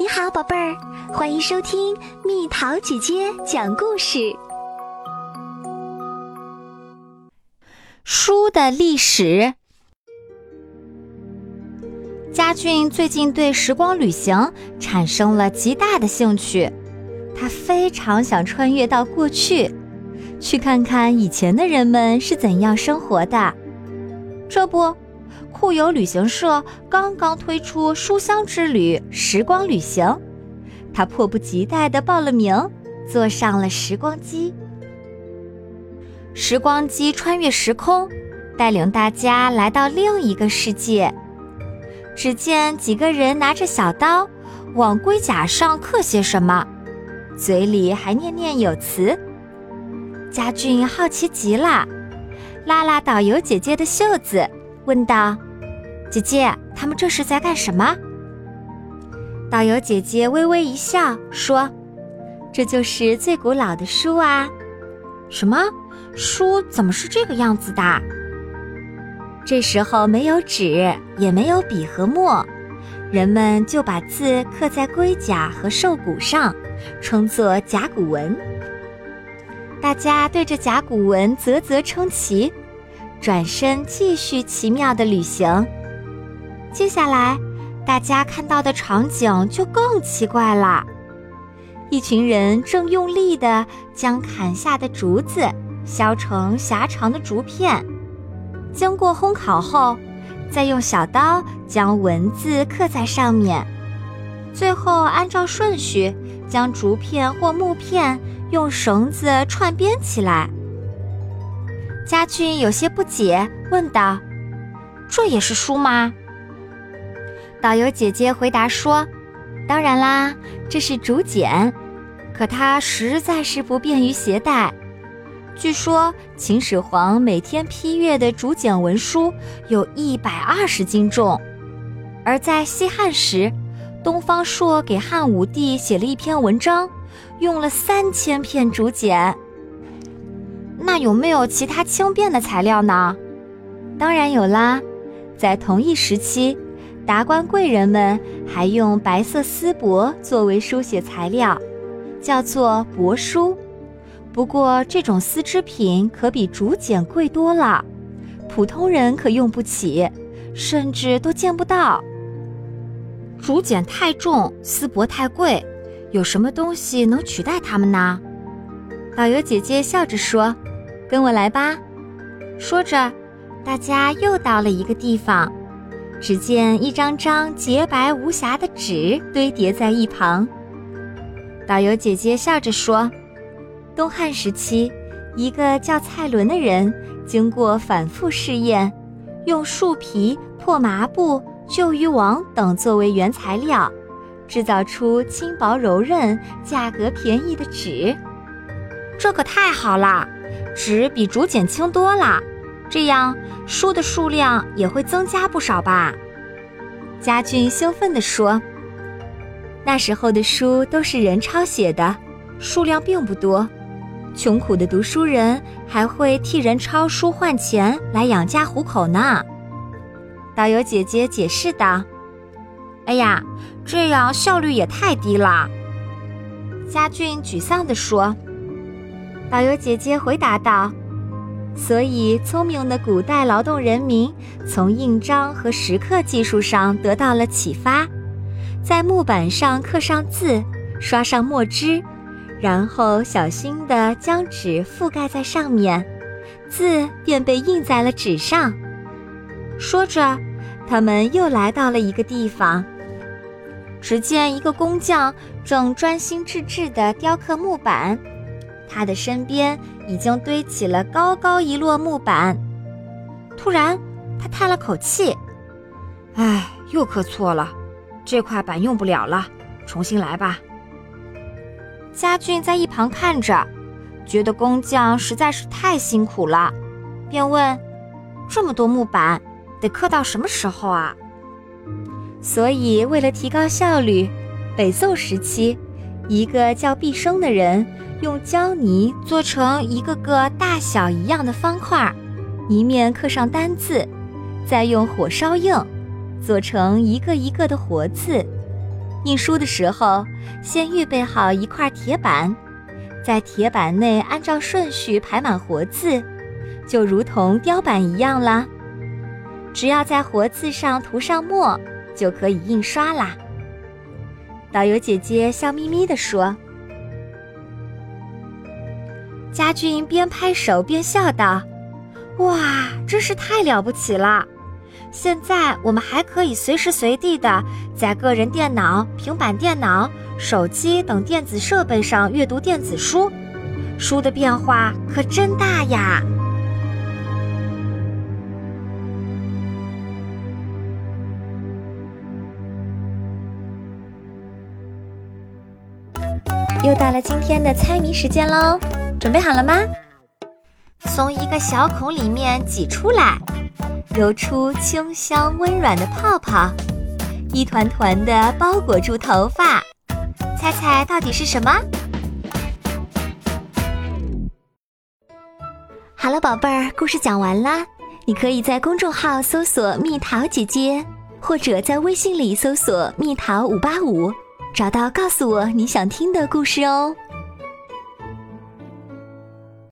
你好，宝贝儿，欢迎收听蜜桃姐姐讲故事。书的历史。家俊最近对时光旅行产生了极大的兴趣，他非常想穿越到过去，去看看以前的人们是怎样生活的。这不。酷游旅行社刚刚推出书香之旅时光旅行，他迫不及待地报了名，坐上了时光机。时光机穿越时空，带领大家来到另一个世界。只见几个人拿着小刀，往龟甲上刻些什么，嘴里还念念有词。家俊好奇极了，拉拉导游姐姐的袖子，问道。姐姐，他们这是在干什么？导游姐姐微微一笑，说：“这就是最古老的书啊。”什么书？怎么是这个样子的？这时候没有纸，也没有笔和墨，人们就把字刻在龟甲和兽骨上，称作甲骨文。大家对着甲骨文啧啧称奇，转身继续奇妙的旅行。接下来，大家看到的场景就更奇怪了。一群人正用力地将砍下的竹子削成狭长的竹片，经过烘烤后，再用小刀将文字刻在上面，最后按照顺序将竹片或木片用绳子串编起来。家俊有些不解，问道：“这也是书吗？”导游姐姐回答说：“当然啦，这是竹简，可它实在是不便于携带。据说秦始皇每天批阅的竹简文书有一百二十斤重，而在西汉时，东方朔给汉武帝写了一篇文章，用了三千片竹简。那有没有其他轻便的材料呢？当然有啦，在同一时期。”达官贵人们还用白色丝帛作为书写材料，叫做帛书。不过，这种丝织品可比竹简贵多了，普通人可用不起，甚至都见不到。竹简太重，丝帛太贵，有什么东西能取代它们呢？导游姐姐笑着说：“跟我来吧。”说着，大家又到了一个地方。只见一张张洁白无瑕的纸堆叠在一旁。导游姐姐笑着说：“东汉时期，一个叫蔡伦的人，经过反复试验，用树皮、破麻布、旧渔网等作为原材料，制造出轻薄柔韧、价格便宜的纸。这可太好了，纸比竹简轻多了。”这样书的数量也会增加不少吧？家俊兴奋地说：“那时候的书都是人抄写的，数量并不多。穷苦的读书人还会替人抄书换钱来养家糊口呢。”导游姐姐解释道：“哎呀，这样效率也太低了。”家俊沮丧地说。导游姐姐回答道。所以，聪明的古代劳动人民从印章和石刻技术上得到了启发，在木板上刻上字，刷上墨汁，然后小心地将纸覆盖在上面，字便被印在了纸上。说着，他们又来到了一个地方，只见一个工匠正专心致志地雕刻木板。他的身边已经堆起了高高一摞木板。突然，他叹了口气：“唉，又刻错了，这块板用不了了，重新来吧。”家俊在一旁看着，觉得工匠实在是太辛苦了，便问：“这么多木板，得刻到什么时候啊？”所以，为了提高效率，北宋时期，一个叫毕生的人。用胶泥做成一个个大小一样的方块，一面刻上单字，再用火烧硬，做成一个一个的活字。印书的时候，先预备好一块铁板，在铁板内按照顺序排满活字，就如同雕版一样啦。只要在活字上涂上墨，就可以印刷啦。导游姐姐笑眯眯地说。家俊边拍手边笑道：“哇，真是太了不起了！现在我们还可以随时随地的在个人电脑、平板电脑、手机等电子设备上阅读电子书，书的变化可真大呀！”又到了今天的猜谜时间喽！准备好了吗？从一个小孔里面挤出来，流出清香温软的泡泡，一团团的包裹住头发。猜猜到底是什么？好了，宝贝儿，故事讲完啦。你可以在公众号搜索“蜜桃姐姐”，或者在微信里搜索“蜜桃五八五”，找到告诉我你想听的故事哦。